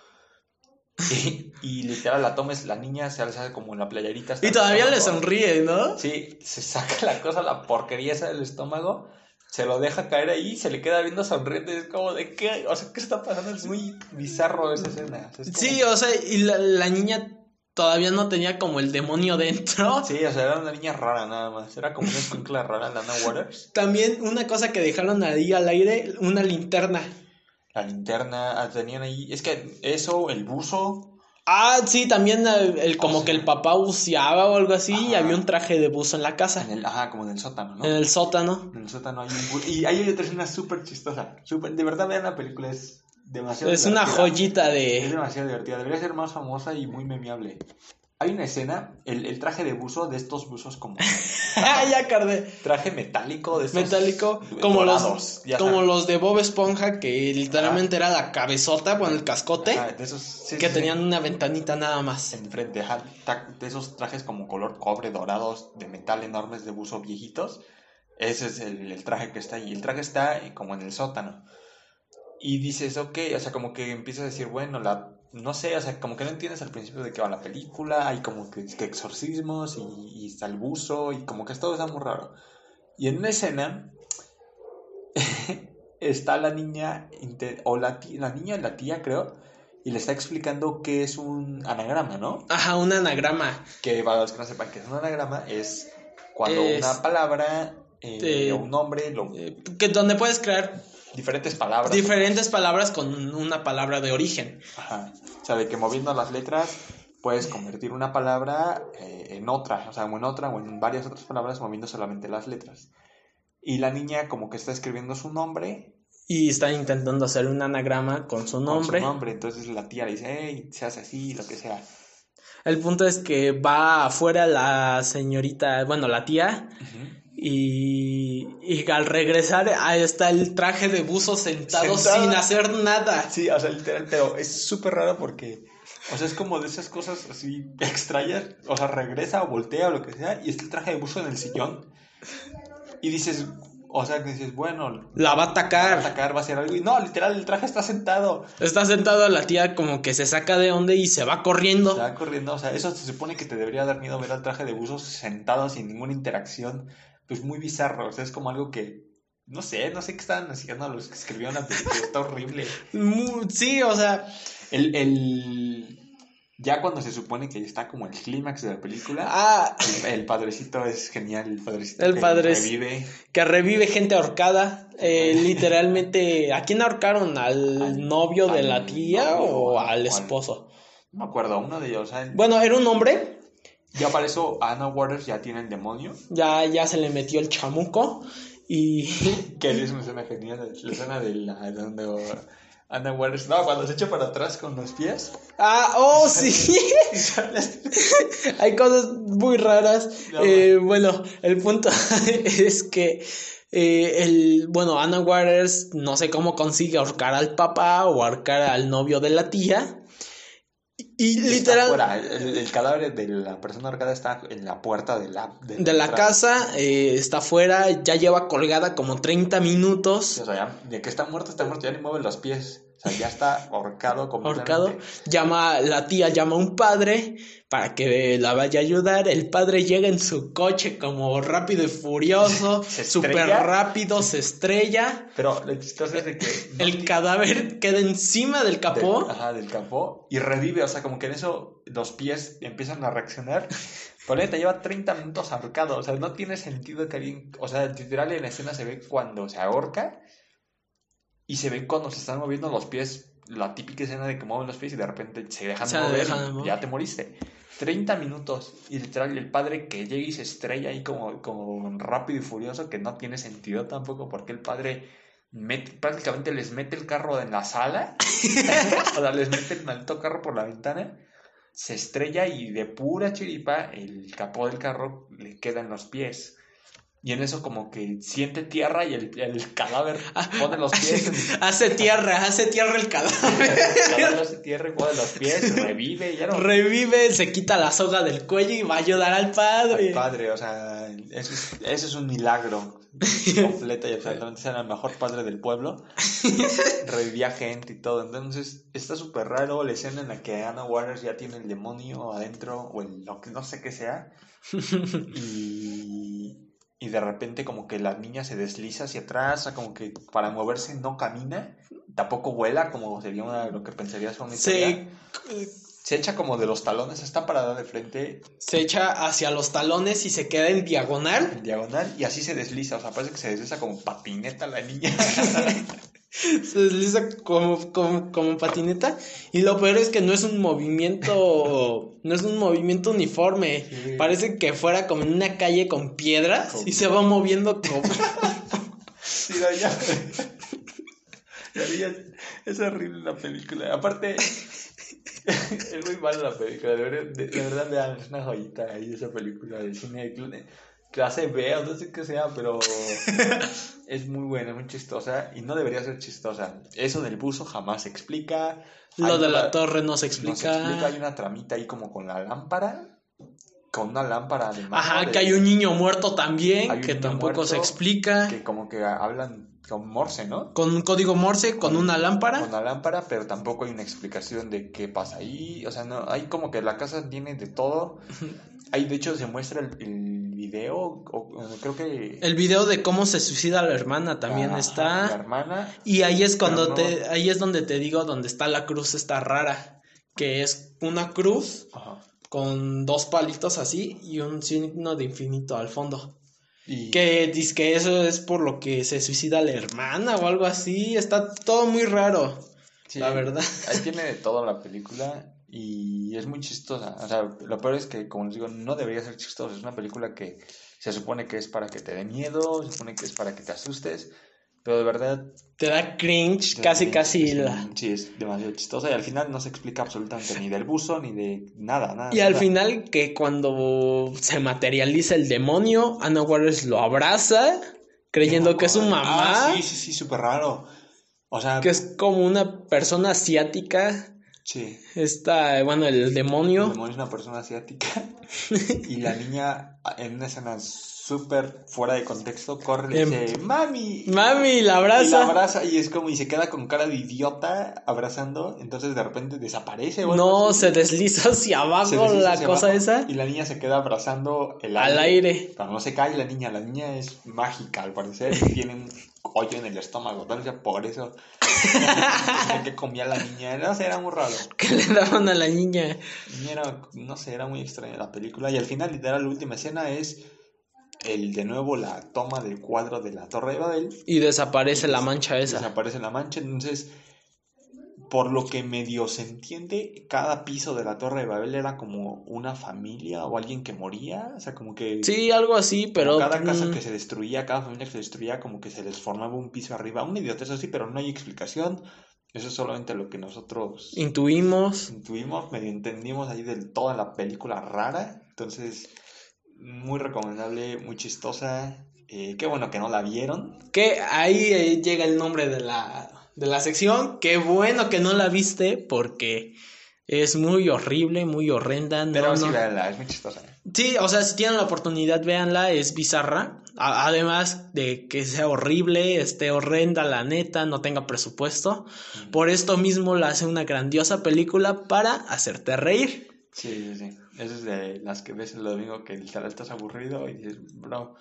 Y, y literal la tomes, la niña se alza como en la playerita. Y todavía le sonríe, ¿no? Sí, se saca la cosa, la porquería esa del estómago, se lo deja caer ahí, se le queda viendo sonriente, es como de qué, o sea, ¿qué está pasando? Es muy bizarro esa escena. o sea, es como- Sí, o sea, y la, la niña todavía no tenía como el demonio dentro. Sí, o sea, era una niña rara nada más, era como una escuincla rara, Lana Waters. También una cosa que dejaron ahí al aire, una linterna. La linterna, ah, tenían ahí, es que eso, el buzo, Ah, sí, también el, el- O como sea- que el papá buceaba o algo así y había un traje de buzo en la casa, en el, ajá, como en el sótano, ¿no? en el sótano. En el sótano hay un buzo, y hay otra escena súper chistosa, súper, de verdad vean la película, es demasiado Es una joyita Es de... demasiado divertida, debería ser más famosa y muy memeable. Hay una escena, el, el traje de buzo, de estos buzos como Ah, ya acordé. traje metálico de estos Metálico, como dorados, los, como los de Bob Esponja, que literalmente era la cabezota, bueno, el cascote, Ajá, de esos sí, que sí, tenían una ventanita nada más. enfrente, ajá, de esos trajes como color cobre dorados de metal enormes de buzo viejitos. Ese es el, el traje que está ahí. El traje está eh, como en el sótano. Y dices, ok, o sea, como que empiezas a decir, bueno, la, no sé, o sea, como que no entiendes al principio de qué va la película, hay como que, que exorcismos y, y está el buzo y como que todo está muy raro. Y en una escena está la niña, o la, ti- la niña, la tía creo, y le está explicando qué es un anagrama, ¿no? Ajá, un anagrama. Que para los que no sepan qué es un anagrama, es cuando Es- una palabra eh, Eh, o un nombre, lo- que donde puedes crear diferentes palabras. diferentes palabras con una palabra de origen. Ajá. O sea, de que moviendo las letras puedes convertir una palabra eh, en otra, o sea, o en otra o en varias otras palabras moviendo solamente las letras. Y la niña como que está escribiendo su nombre Y están intentando hacer un anagrama con su con nombre. su nombre. Entonces la tía le dice, hey, se hace así, lo que sea. El punto es que va afuera la señorita, bueno, la tía, Ujú. Y, y al regresar ahí está el traje de buzo sentado sin hacer nada. Sí, o sea, literal, pero es súper raro porque, o sea, es como de esas cosas así extrañas, o sea, regresa o voltea o lo que sea, y está el traje de buzo en el sillón, y dices, o sea, que dices, bueno, La va a va a atacar. atacar, va a hacer algo, y no, literal, el traje está sentado, Está sentado la tía como que se saca de onda y se va corriendo. está corriendo, o sea, eso se supone que te debería dar miedo ver al traje de buzo sentado sin ninguna interacción, pues muy bizarro, o sea, es como algo que, no sé, no sé qué estaban haciendo los que escribieron la película, está horrible. Sí, o sea, El, el... Ya cuando se supone que está como el clímax de la película, ah, el, el padrecito es genial, el padrecito El que padre revive. que revive gente ahorcada. Eh, literalmente, ¿a quién ahorcaron? ¿Al Al- novio de la tía novio, o al- esposo? No me acuerdo, uno de ellos. o sea, Bueno, era un hombre, ya para eso Anna Waters ya tiene el demonio, ya, ya se le metió el chamuco y que es una escena genial, la escena de la donde Anna Waters, no, cuando se echa para atrás con los pies Ah, oh, sí. Hay cosas muy raras. No, Eh, bueno, el punto es que eh, el, bueno, Anna Waters no sé cómo consigue ahorcar al papá o ahorcar al novio de la tía. Y literal afuera, el, el cadáver de la persona ahorcada está en la puerta de la, de la entrada. casa, eh, está afuera, ya lleva colgada como 30 minutos. O sea, ya, de que está muerto, está muerto, ya ni mueve los pies. O sea, ya está ahorcado completamente. ahorcado, llama, la tía llama a un padre para que la vaya a ayudar, el padre llega en su coche como rápido y furioso, súper rápido, se estrella, Pero lo chistoso es de que... no el cadáver queda encima del capó, del- ajá, del capó. Y revive, o sea, como que en eso los pies empiezan a reaccionar. Pero neta, lleva 30 minutos ahorcado. O sea, no tiene sentido que alguien... O sea, literal en la escena se ve cuando se ahorca. Y se ve cuando se están moviendo los pies. La típica escena de que mueven los pies y de repente se dejan Se de mover. dejan de y. Ya te moriste. 30 minutos. Y literal, el padre que llega y se estrella ahí como, como rápido y furioso, que no tiene sentido tampoco, porque el padre mete- prácticamente les mete el carro en la sala. o sea, les mete el maldito carro por la ventana. Se estrella y de pura chiripa el capó del carro le queda en los pies. Y en eso como que siente tierra y el, el cadáver pone los pies en hace tierra, hace tierra el cadáver, el cadáver hace tierra y pone los pies, revive ya no revive, se quita la soga del cuello y va a ayudar al padre. Al padre, o sea, eso es, eso es un milagro completo y absolutamente ser el mejor padre del pueblo. Revivía gente y todo. Entonces, está súper raro la escena en la que Anna Waters ya tiene el demonio adentro o el, lo que no sé qué sea. Y, y de repente como que la niña se desliza hacia atrás, como que para moverse no camina, tampoco vuela, como sería una, lo que pensarías una historia. Se, Se echa como de los talones, está parada de frente se echa hacia los talones y se queda en diagonal. en diagonal y así se desliza, o sea, parece que se desliza como patineta la niña. Se desliza como, como, como patineta. Y lo peor es que no es un movimiento. No es un movimiento uniforme. Sí. Parece que fuera como en una calle con piedras Con- y se va moviendo como. Sí, no, ya. Ya, ya, Es horrible la película. Aparte, es muy mala la película. De verdad, de, de verdad vean, es una joyita ahí esa película de cine cl- clase B o no sé qué sea, pero es muy buena, muy chistosa y no debería ser chistosa. Eso del buzo jamás se explica. Lo de una- la torre no se no se explica. explica. Hay una tramita ahí como con la lámpara. Con una lámpara de Ajá, de- que hay un niño muerto también, que tampoco se explica. que como que hablan con Morse, ¿no? Con un código Morse, con una lámpara. Con la lámpara, pero tampoco hay una explicación de qué pasa ahí. O sea, no, hay como que la casa tiene de todo. Ahí, de hecho, se muestra el, el video, o, o creo que... El video de cómo se suicida la hermana también Ajá, La está. hermana. Y ahí es cuando no- te, ahí es donde te digo donde está la cruz esta rara, que es una cruz Ajá. con dos palitos así y un signo de infinito al fondo. Y, Que dice que eso es por lo que se suicida la hermana o algo así. Está todo muy raro, sí, la verdad. Ahí tiene de todo la película y es muy chistosa. O sea, lo peor es que, como les digo, no debería ser chistosa. Es una película que se supone que es para que te dé miedo, se supone que es para que te asustes, Pero de verdad. Te da cringe, casi, casi es, la. Sí, es demasiado chistosa y al final no se explica absolutamente ni del buzo ni de nada, nada. Y al nada. final, que cuando se materializa el demonio, Anna Waters lo abraza, creyendo que es su mamá, Ah, sí, sí, sí, súper raro. O sea, que es como una persona asiática. Sí. Esta, bueno, el El demonio. demonio es una persona asiática y la niña en una escena súper fuera de contexto corre y Em, dice ¡Mami! Mami, la Y la abraza. abraza y es como y se queda con cara de idiota abrazando, entonces de repente desaparece. No, así. se desliza hacia abajo desliza la hacia cosa abajo esa. Y la niña se queda abrazando el Al aire. Pero no se cae la niña, la niña es mágica al parecer, tiene un hoyo en el estómago, tal vez por eso que comía la niña, no sé, era muy raro. Que le daban a la niña. Era, no sé, era muy extraña la película. Y al final, literal, la última escena es el de nuevo la toma del cuadro de la Torre de Babel. Y desaparece la mancha esa. Desaparece la mancha. Entonces, por lo que medio se entiende, cada piso de la Torre de Babel era como una familia o alguien que moría. O sea, como que. Sí, algo así, pero. cada casa mm, que se destruía, cada familia que se destruía, como que se les formaba un piso arriba. Un idiotez así, pero no hay explicación. Eso es solamente lo que nosotros Intuimos. intuimos, medio entendimos ahí del toda la película rara. Entonces, muy recomendable, muy chistosa. Eh, qué bueno que no la vieron. Que ahí eh, llega el nombre de la, de la sección. Qué bueno que no la viste porque es muy horrible, muy horrenda. No, Pero sí, no. véanla, es muy chistosa. Sí, o sea, si tienen la oportunidad, véanla, es bizarra. A- además de que sea horrible, esté horrenda, la neta, no tenga presupuesto. Por esto mismo la hace una grandiosa película para hacerte reír. Sí, sí, sí. Esa es de las que ves el domingo que literal estás aburrido y dices, bro.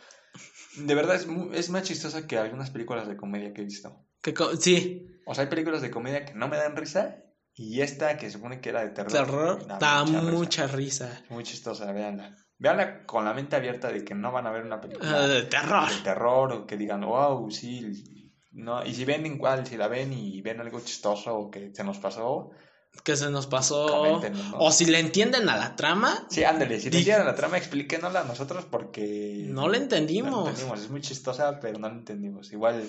De verdad es, es más chistosa que algunas películas de comedia que he visto. Que co- sí, O sea, hay películas de comedia que no me dan risa y esta que se supone que era de terror. terror, da da mucha risa. mucha risa. Muy chistosa, véanla. Véanla con la mente abierta de que no van a ver una película Ah, de terror. de terror o que digan, wow, sí. No, y si ven igual, si la ven y ven algo chistoso o que se nos pasó, Que se nos pasó. O si le entienden a la trama, Sí, ándale, si Di- les llegan la trama, explíquenosla a nosotros porque... no la no entendimos. la entendimos. Es muy chistosa, pero no la entendimos. Igual,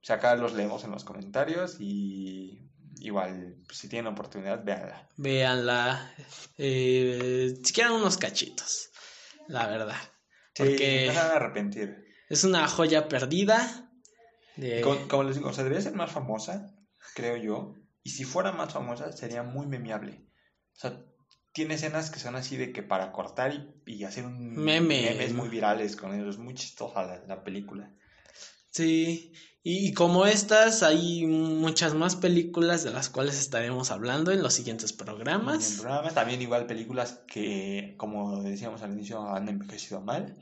pues acá los leemos en los comentarios y igual, pues, si tienen oportunidad, véanla. Véanla. Eh, si quieren unos cachitos. La verdad. Sí, Porque no se van a arrepentir. es una joya perdida. de- Como, como les digo, o sea, debería ser más famosa, creo yo. Y si fuera más famosa, sería muy memeable. O sea, tiene escenas que son así de que para cortar y, y hacer un Meme. memes muy virales con ellos. Muy chistosa la, la película. Sí. Y, y como estas, hay muchas más películas de las cuales estaremos hablando en los siguientes programas. programas también igual películas que, como decíamos al inicio, han envejecido mal.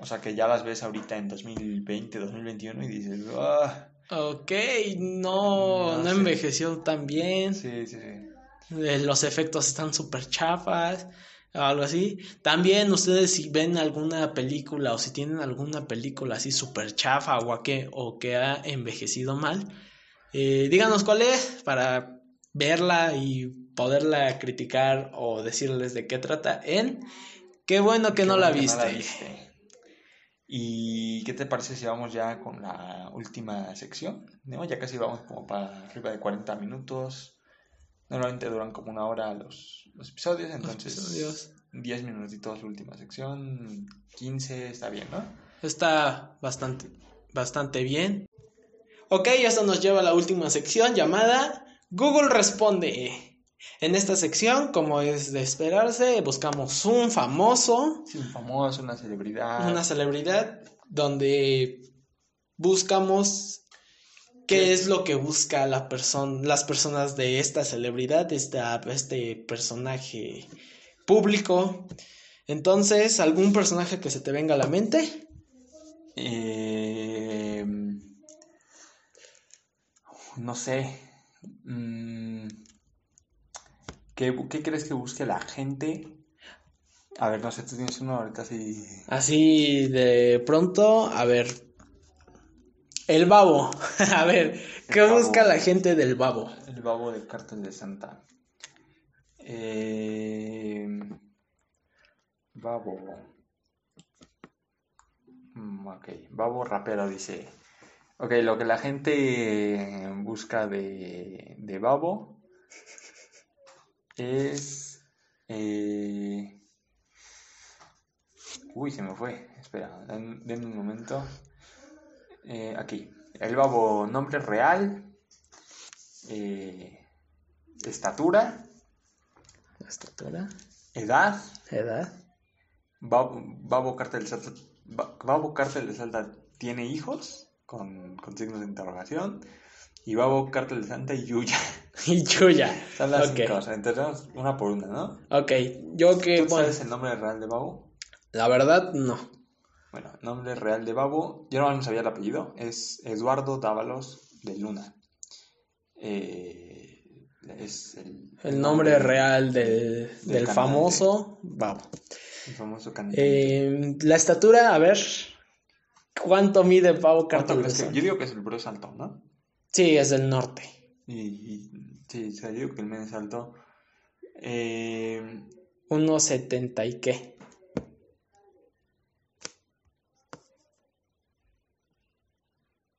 O sea, que ya las ves ahorita en 2020, 2021 y dices, ah, Ok, no, No envejeció tan bien. sí, sí, sí. Eh, Los efectos están súper chafas, algo así. También ustedes si ven alguna película o si tienen alguna película así súper chafa o, a que, o que ha envejecido mal, eh, díganos cuál es para verla y poderla criticar o decirles de qué trata en Qué bueno que Qué no bueno la que no viste. viste. ¿Y qué te parece si vamos ya con la última sección? ¿No? Ya casi vamos como para arriba de 40 minutos. Normalmente duran como una hora los, los episodios, Los entonces episodios. 10 minutitos la última sección, 15 está bien, ¿no? Está bastante, bastante bien. Ok, esto nos lleva a la última sección llamada Google Responde. En esta sección, como es de esperarse, buscamos un famoso, Sí, un famoso, una celebridad. una celebridad, donde buscamos qué es lo que busca la persona, las personas de esta celebridad, esta, este personaje público. Entonces, ¿algún personaje que se te venga a la mente? Eh, no sé. Mm, ¿qué, qué crees que busque la gente? A ver, no sé, tú tienes uno ahorita así. Así de pronto, a ver. El babo. A ver, ¿qué babo. busca la gente del babo? El babo de cartas de Santa. Eh, babo. Mm, ok, babo rapero dice. Ok, lo que la gente busca de, de Babo es... eh, Uy, se me fue. Espera, den- denme un momento. Eh, aquí. El Babo, nombre real, eh, estatura, Estatura, edad, edad. Babo, Babo Cártel de Salta, Ba- Babo Cártel de Salta tiene hijos con, con signos de interrogación y Babo Cártel de Santa y Yuya. Y Chuya. Son las Ok. cinco cosas. Entonces una por una, ¿no? Ok, yo que, ¿Tú bueno, sabes el nombre real de Babo? la verdad no. Bueno, nombre real de Babo, yo no sabía el apellido, es Eduardo Dávalos de Luna. Eh, es el, El nombre real del, del famoso Babo. el famoso. Eh, la estatura, a ver, ¿cuánto mide Pau ¿Cuánto Cartel de? Santa? Yo digo que es el Bruce alto, ¿no? Sí, es del norte. Y- sí, o sea, yo digo que el men es alto. Eh, Unos 70 y qué.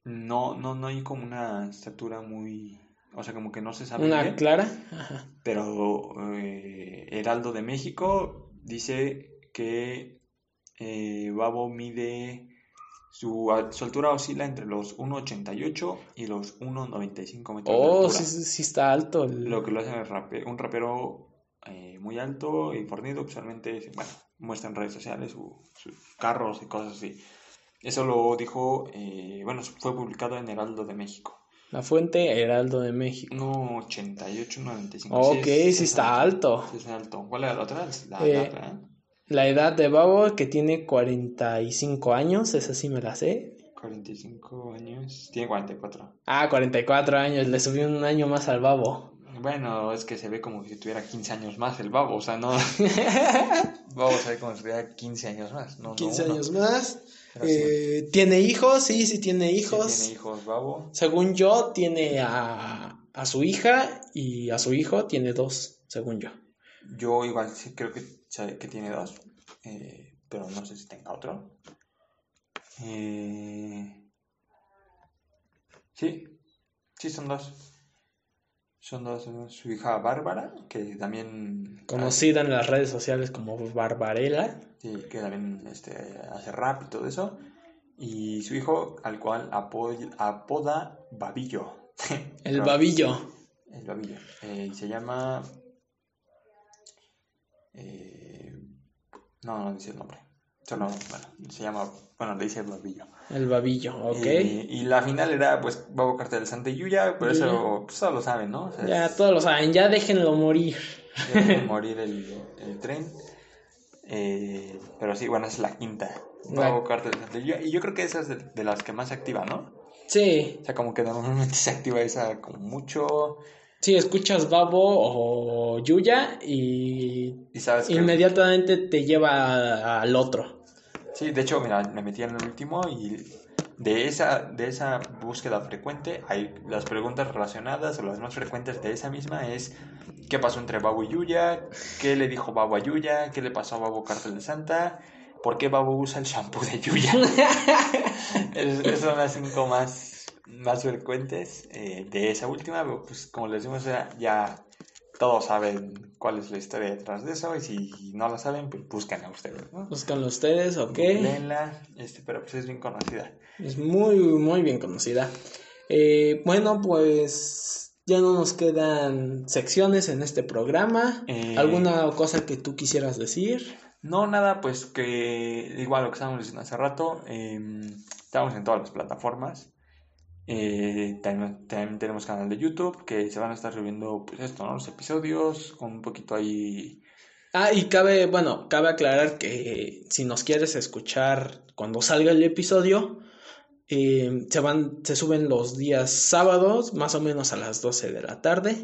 no, no, no hay como una estatura muy. O sea, como que no se sabe Una bien. clara. Ajá. Pero eh, Heraldo de México dice que eh, Babo mide. Su, su altura oscila entre los 1,88 y los 1,95 metros de Oh, altura. sí, sí, sí está alto. el- Lo que lo hace rape- un rapero eh, muy alto y fornido, usualmente, bueno, muestra en redes sociales su- sus carros y cosas así. Eso lo dijo, eh, bueno, fue publicado en Heraldo de México. La fuente Heraldo de México. 1,88, 1,95. Ok, es- sí es está alto. Sí, es alto. ¿Cuál era la otra? La, Eh, la otra, ¿eh? La edad de Babo, que tiene 45 años, esa sí me la sé. 45 años. Tiene 44. Ah, 44 años, le subí un año más al Babo. Bueno, es que se ve como si tuviera 15 años más el babo, o sea, no. Babo se ve como si tuviera 15 años más, no, no 15 uno. años más. Pero sí. Eh, ¿Tiene hijos? Sí, sí tiene Sí hijos. tiene hijos, Babo. Según yo, tiene a, a su hija y a su hijo tiene dos, según yo. Yo igual sí creo que, que tiene dos, eh, pero no sé si tenga otro. Eh, Sí, sí, son dos. Son dos. Su hija Bárbara, que también... Conocida en las redes sociales como Barbarella. Sí, que también este, hace rap y todo eso. Y su hijo, al cual apo- apoda Babillo. El babillo. El Babillo. Eh, y se llama. Eh, no, no dice el nombre. Solo, bueno, se llama. Bueno, le dice Babillo. El babillo, ok. Eh, y la final era, pues, Babo Cartel Santa y Yuya. Por eso, pues, todos lo saben, ¿no? O sea, ya es- todos lo saben, ya déjenlo morir. ya debe morir el, el tren. Eh, pero sí, bueno, es la quinta. Babo Cartel Santa y Yuya. Y yo creo que esa es de, de las que más se activa, ¿no? Sí, O sea, como que normalmente se activa esa como mucho. Sí, escuchas Babo o Yuya y Y sabes que. inmediatamente te lleva al otro. Sí, de hecho, mira, me metí en el último y de esa, de esa búsqueda frecuente, hay las preguntas relacionadas o las más frecuentes de esa misma es ¿qué pasó entre Babo y Yuya? ¿Qué le dijo Babo a Yuya? ¿Qué le pasó a Babo Cártel de Santa? ¿Por qué Babo usa el shampoo de Yuya? Es- Esas son las cinco más, más frecuentes eh, de esa última, pero, pues como les decimos, ya, todos saben cuál es la historia detrás de eso y si no la saben, pues búsquenla ustedes, ¿no? Ustedes, ok. Este, pero pues es bien conocida. Es muy, muy bien conocida. Eh, bueno, pues ya no nos quedan secciones en este programa. Eh, ¿Alguna cosa que tú quisieras decir? No, nada, pues que igual lo que estábamos diciendo hace rato, eh, estamos en todas las plataformas. Eh, también, también tenemos canal de YouTube que se van a estar subiendo, pues esto, ¿no? Los episodios con un poquito ahí. Ah, y cabe, bueno, cabe aclarar que si nos quieres escuchar cuando salga el episodio, eh, se van, se suben los días sábados, más o menos a las 12 de la tarde.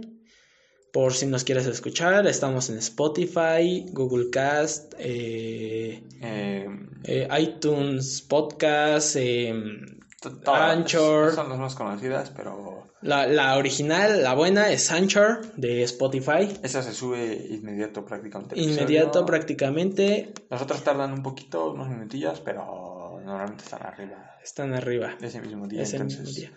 Por si nos quieres escuchar, estamos en Spotify, Google Cast, eh, eh, eh, iTunes Podcast, em, Anchor. Son las más conocidas, pero la, la original, la buena es Anchor de Spotify. esa se sube inmediato prácticamente. Inmediato prácticamente. Las otras tardan un poquito, unos minutillos, pero normalmente están arriba. Están arriba. Ese mismo día. Ese entonces, mismo día.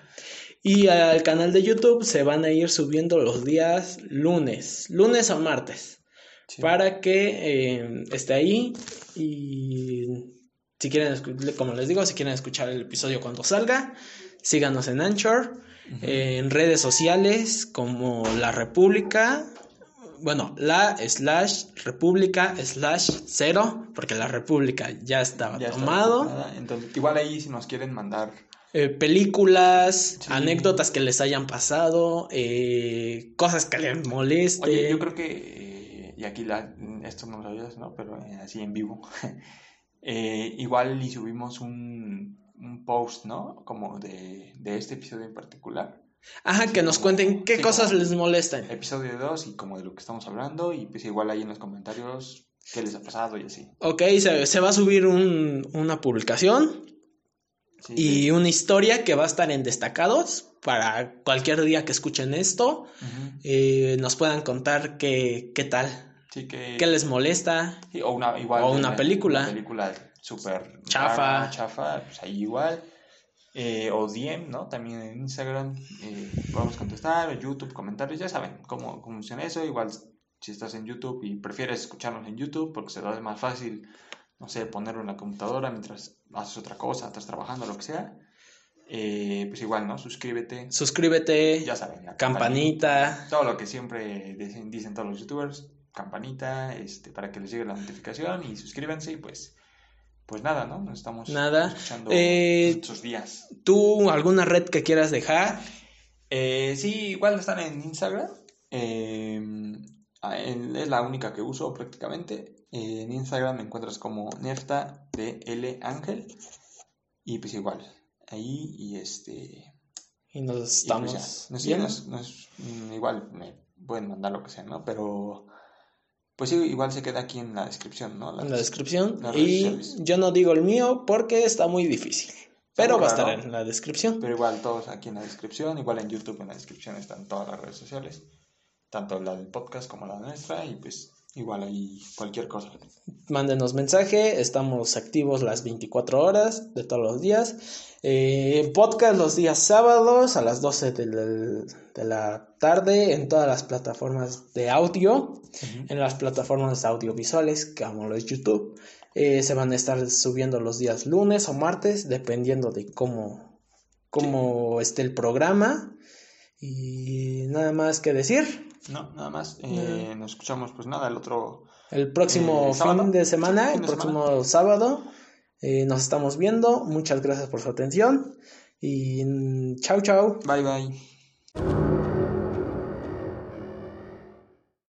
Y al canal de YouTube se van a ir subiendo los días lunes, lunes o martes, sí. para que eh, esté ahí y si quieren, como les digo, si quieren escuchar el episodio cuando salga, síganos en Anchor, eh, en redes sociales como La República, bueno, la slash República slash cero, porque la República ya estaba Ya tomado. Entonces, igual ahí si nos quieren mandar Eh, películas, Sí. anécdotas que les hayan pasado, eh, cosas que les molesten. Oye, yo creo que, eh, y aquí la, esto no lo sabías, ¿no? Pero así en vivo. Eh, igual y subimos un, un post, ¿no? Como de, de este episodio en particular. Ajá, así que nos como- cuenten qué sí, cosas les molestan. Episodio 2 y como de lo que estamos hablando. Y pues igual ahí en los comentarios qué les ha pasado y así. Ok, se, se va a subir un- una publicación Sí, y sí. una historia que va a estar en destacados para cualquier día que escuchen esto. Eh, nos puedan contar qué, qué tal, Sí, que... qué les molesta. sí, o una, igual o una película. Una película súper Chafa. rara, chafa, pues ahí igual. Eh, o DM, ¿no? También en Instagram eh, podemos contestar, o YouTube, comentarios, ya saben cómo, cómo funciona eso. Igual si estás en YouTube y prefieres escucharnos en YouTube porque se hace más fácil, no sé, ponerlo en la computadora mientras haces otra cosa, estás trabajando, lo que sea. eh, pues igual, ¿no? Suscríbete, Suscríbete, ya saben, la campanita. todo lo que siempre dicen, dicen todos los youtubers, campanita, este, para que les llegue la notificación y suscríbanse y pues, pues nada, ¿no? Nos estamos Nada. escuchando Eh, estos días. ¿Tú alguna red que quieras dejar? Eh, sí, igual están en Instagram. eh, en- es la única que uso prácticamente. En Instagram me encuentras como Nefta de L Ángel. Y pues igual, ahí y este... Y nos Y pues estamos ya. No sé, viendo. no es- no es- mm, igual me pueden mandar lo que sea, ¿no? Pero pues sí, igual se queda aquí en la descripción, ¿no? En la descripción. Y yo no digo el mío porque está muy difícil. Pero va a estar en la descripción. Pero igual todos aquí en la descripción, igual en YouTube en la descripción están todas las redes sociales, tanto la del podcast como la nuestra y pues igual ahí cualquier cosa. Mándenos mensaje. Estamos activos las 24 horas de todos los días. Eh, podcast los días sábados a las 12 de la, de la tarde en todas las plataformas de audio. en las plataformas audiovisuales como lo es YouTube. Eh, se van a estar subiendo los días lunes o martes, dependiendo de cómo, cómo esté el programa. Y nada más que decir. No, nada más. eh, Nos escuchamos pues nada, el otro... El próximo Eh, fin de semana, el de próximo sábado, eh, nos estamos viendo. Muchas gracias por su atención. Y mm, chau, chau. Bye bye.